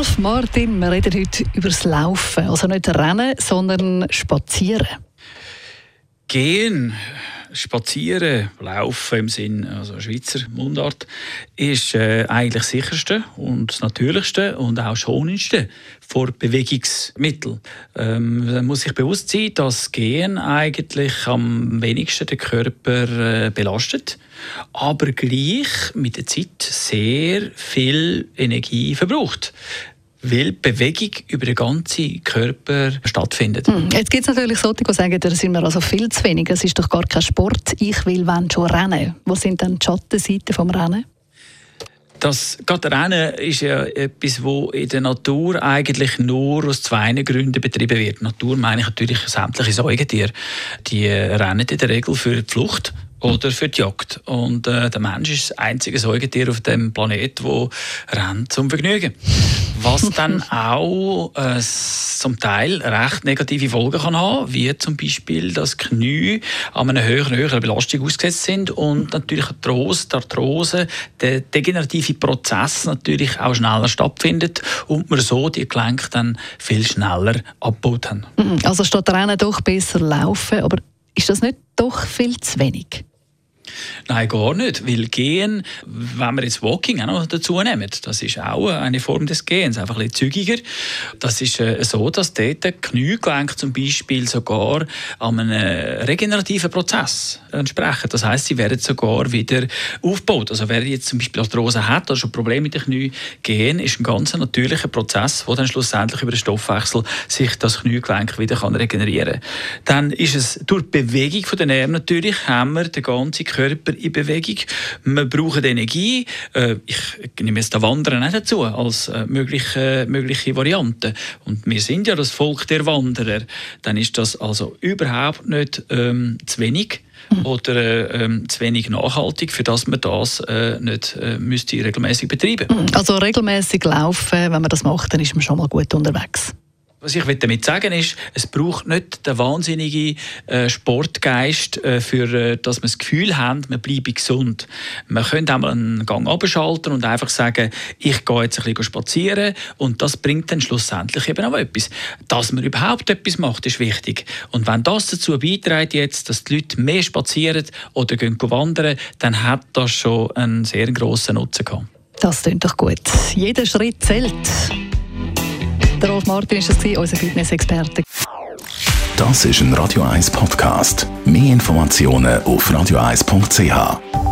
Rolf Martin, wir reden heute über das Laufen. Also nicht Rennen, sondern Spazieren. Gehen, spazieren, laufen im Sinn also Schweizer Mundart ist äh, eigentlich das sicherste und das natürlichste und auch schonendste vor Bewegungsmitteln. Ähm, man muss sich bewusst sein, dass Gehen eigentlich am wenigsten den Körper äh, belastet, aber gleich mit der Zeit sehr viel Energie verbraucht weil Bewegung über den ganzen Körper stattfindet. Hm. Jetzt gibt es natürlich solche, die sagen, da sind wir also viel zu wenig, das ist doch gar kein Sport, ich will wenn schon rennen. Wo sind dann die Schattenseiten vom Rennen? Das gerade Rennen ist ja etwas, wo in der Natur eigentlich nur aus zwei Gründen betrieben wird. Natur meine ich natürlich sämtliche Säugetiere. Die rennen in der Regel für die Flucht oder für die Jagd. Und äh, der Mensch ist das einzige Säugetier auf dem Planet, wo rennt zum Vergnügen. Was dann auch äh, zum Teil recht negative Folgen kann haben, wie zum Beispiel, dass Knie an einer höheren, höheren Belastung ausgesetzt sind und natürlich Arthrose, die Arthrose, der degenerative Prozess natürlich auch schneller stattfindet und man so die Gelenke dann viel schneller abgebaut haben. Mhm. Also statt Rennen doch besser laufen, aber ist das nicht doch viel zu wenig? Nein, gar nicht. Weil Gehen, wenn wir jetzt Walking auch noch dazu nehmen, das ist auch eine Form des Gehens, einfach ein bisschen zügiger. Das ist äh, so, dass dort Kniegelenk zum Beispiel sogar an einem regenerativen Prozess entsprechen. Das heißt, sie werden sogar wieder aufgebaut. Also wer jetzt zum Beispiel Arthrose hat oder schon Probleme mit den Knie, Gehen ist ein ganz natürlicher Prozess, wo dann schlussendlich über den Stoffwechsel sich das Kniegelenk wieder regenerieren kann. Dann ist es durch die Bewegung der Nerven natürlich, haben wir den ganzen Körper Körper in Bewegung. Wir brauchen Energie. Äh, ich nehme jetzt das Wandern auch dazu als äh, mögliche, mögliche Variante. Und wir sind ja das Volk der Wanderer. Dann ist das also überhaupt nicht ähm, zu wenig oder äh, ähm, zu wenig nachhaltig, für das man das äh, nicht äh, müsste regelmäßig betreiben. Also regelmäßig laufen, wenn man das macht, dann ist man schon mal gut unterwegs. Was ich damit sagen ist, es braucht nicht den wahnsinnigen äh, Sportgeist, äh, für äh, dass wir das Gefühl haben, wir bleiben gesund. Man könnte einmal einen Gang abschalten und einfach sagen, ich gehe jetzt ein bisschen spazieren und das bringt dann schlussendlich eben auch etwas. Dass man überhaupt etwas macht, ist wichtig. Und wenn das dazu beiträgt jetzt, dass die Leute mehr spazieren oder gehen wandern, dann hat das schon einen sehr grossen Nutzen gehabt. Das klingt doch gut. Jeder Schritt zählt. Der Rolf Martin ist das, unser Fitness-Experte. Das ist ein Radio 1 Podcast. Mehr Informationen auf radio1.ch.